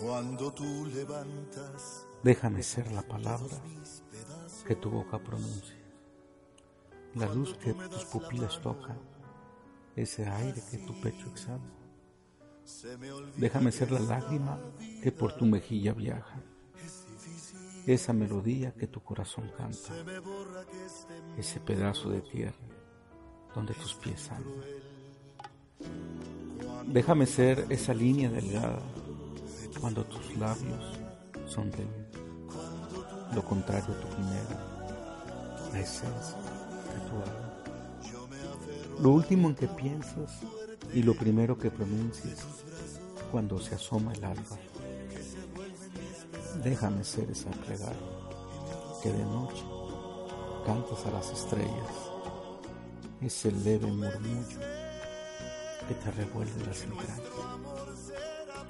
Cuando tú levantas, déjame ser la palabra que tu boca pronuncia, la luz que tus pupilas tocan, ese aire que tu pecho exhala. Déjame ser la lágrima que por tu mejilla viaja, esa melodía que tu corazón canta, ese pedazo de tierra donde tus pies andan. Déjame ser esa línea delgada cuando tus labios son de lo contrario tu primera, la esencia de tu alma. Lo último en que piensas y lo primero que pronuncias cuando se asoma el alba. Déjame ser esa plegaria que de noche cantas a las estrellas, ese leve murmullo que te revuelve las entrañas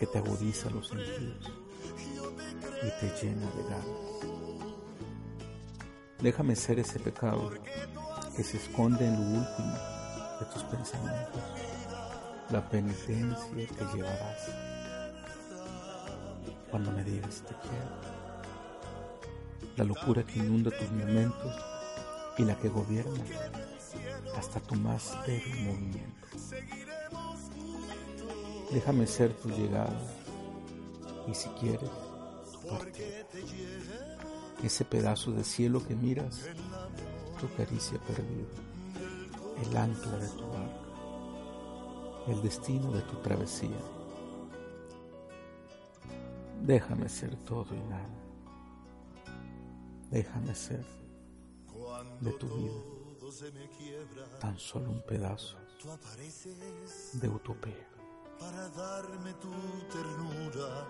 que te agudiza los sentidos y te llena de ganas. Déjame ser ese pecado que se esconde en lo último de tus pensamientos, la penitencia que llevarás cuando me digas te quiero, la locura que inunda tus momentos y la que gobierna hasta tu más débil movimiento. Déjame ser tu llegada y si quieres, tu partida. Ese pedazo de cielo que miras, tu caricia perdida, el ancla de tu barca, el destino de tu travesía. Déjame ser todo y nada. Déjame ser de tu vida tan solo un pedazo de utopía darme tu ternura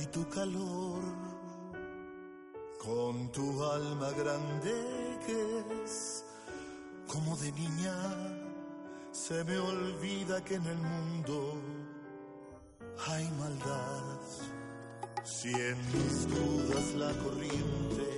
y tu calor. Con tu alma grande que es como de niña, se me olvida que en el mundo hay maldad. Si en mis dudas la corriente